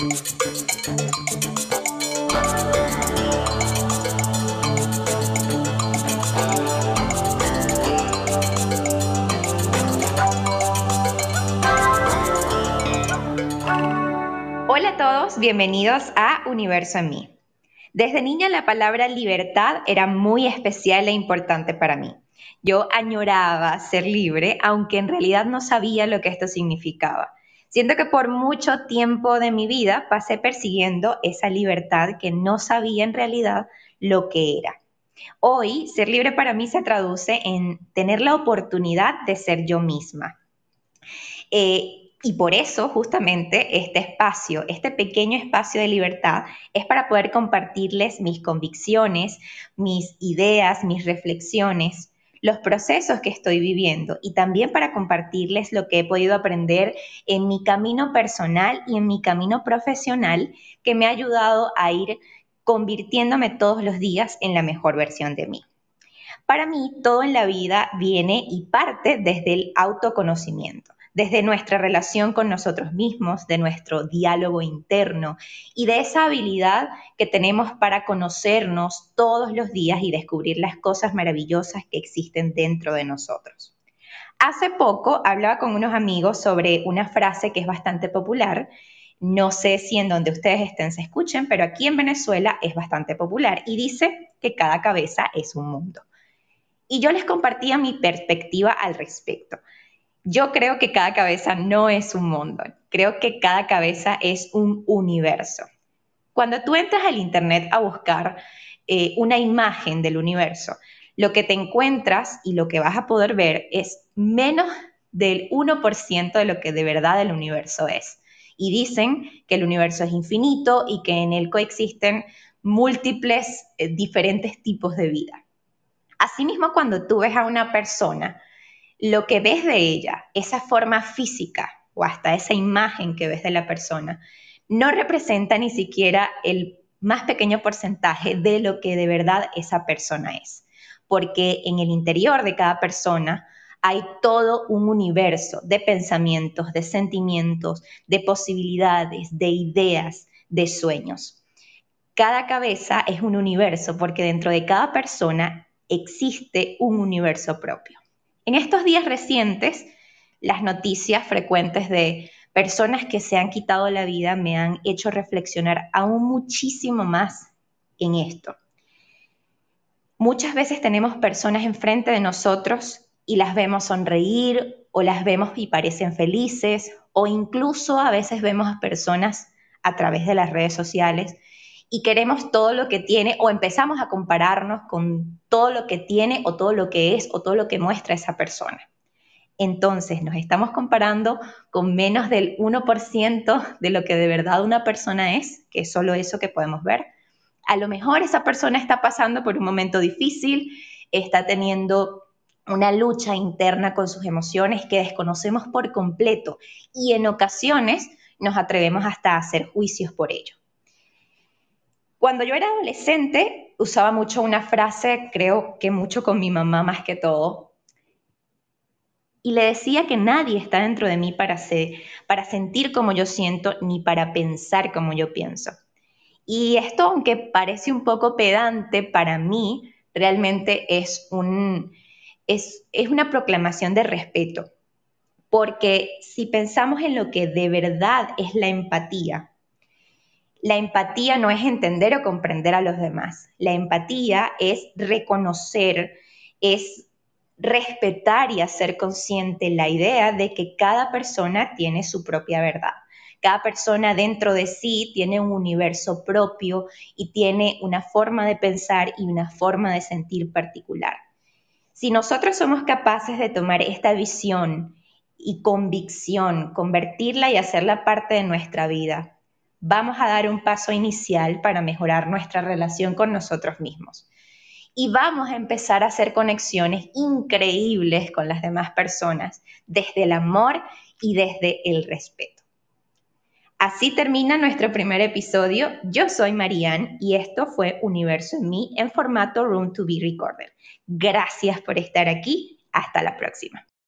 Hola a todos, bienvenidos a Universo en mí. Desde niña la palabra libertad era muy especial e importante para mí. Yo añoraba ser libre, aunque en realidad no sabía lo que esto significaba. Siento que por mucho tiempo de mi vida pasé persiguiendo esa libertad que no sabía en realidad lo que era. Hoy, ser libre para mí se traduce en tener la oportunidad de ser yo misma. Eh, y por eso, justamente, este espacio, este pequeño espacio de libertad, es para poder compartirles mis convicciones, mis ideas, mis reflexiones, los procesos que estoy viviendo y también para compartirles lo que he podido aprender en mi camino personal y en mi camino profesional que me ha ayudado a ir convirtiéndome todos los días en la mejor versión de mí. Para mí, todo en la vida viene y parte desde el autoconocimiento desde nuestra relación con nosotros mismos, de nuestro diálogo interno y de esa habilidad que tenemos para conocernos todos los días y descubrir las cosas maravillosas que existen dentro de nosotros. Hace poco hablaba con unos amigos sobre una frase que es bastante popular. No sé si en donde ustedes estén se escuchen, pero aquí en Venezuela es bastante popular y dice que cada cabeza es un mundo. Y yo les compartía mi perspectiva al respecto. Yo creo que cada cabeza no es un mundo, creo que cada cabeza es un universo. Cuando tú entras al Internet a buscar eh, una imagen del universo, lo que te encuentras y lo que vas a poder ver es menos del 1% de lo que de verdad el universo es. Y dicen que el universo es infinito y que en él coexisten múltiples eh, diferentes tipos de vida. Asimismo, cuando tú ves a una persona, lo que ves de ella, esa forma física o hasta esa imagen que ves de la persona, no representa ni siquiera el más pequeño porcentaje de lo que de verdad esa persona es. Porque en el interior de cada persona hay todo un universo de pensamientos, de sentimientos, de posibilidades, de ideas, de sueños. Cada cabeza es un universo porque dentro de cada persona existe un universo propio. En estos días recientes, las noticias frecuentes de personas que se han quitado la vida me han hecho reflexionar aún muchísimo más en esto. Muchas veces tenemos personas enfrente de nosotros y las vemos sonreír o las vemos y parecen felices o incluso a veces vemos a personas a través de las redes sociales y queremos todo lo que tiene o empezamos a compararnos con todo lo que tiene o todo lo que es o todo lo que muestra esa persona. Entonces nos estamos comparando con menos del 1% de lo que de verdad una persona es, que es solo eso que podemos ver. A lo mejor esa persona está pasando por un momento difícil, está teniendo una lucha interna con sus emociones que desconocemos por completo y en ocasiones nos atrevemos hasta a hacer juicios por ello. Cuando yo era adolescente, usaba mucho una frase, creo que mucho con mi mamá más que todo, y le decía que nadie está dentro de mí para, para sentir como yo siento ni para pensar como yo pienso. Y esto, aunque parece un poco pedante, para mí realmente es, un, es una proclamación de respeto. Porque si pensamos en lo que de verdad es la empatía, la empatía no es entender o comprender a los demás. La empatía es reconocer, es respetar y hacer consciente la idea de que cada persona tiene su propia verdad. Cada persona dentro de sí tiene un universo propio y tiene una forma de pensar y una forma de sentir particular. Si nosotros somos capaces de tomar esta visión y convicción, convertirla y hacerla parte de nuestra vida, vamos a dar un paso inicial para mejorar nuestra relación con nosotros mismos. Y vamos a empezar a hacer conexiones increíbles con las demás personas, desde el amor y desde el respeto. Así termina nuestro primer episodio. Yo soy Marianne y esto fue Universo en mí en formato Room to be Recorded. Gracias por estar aquí. Hasta la próxima.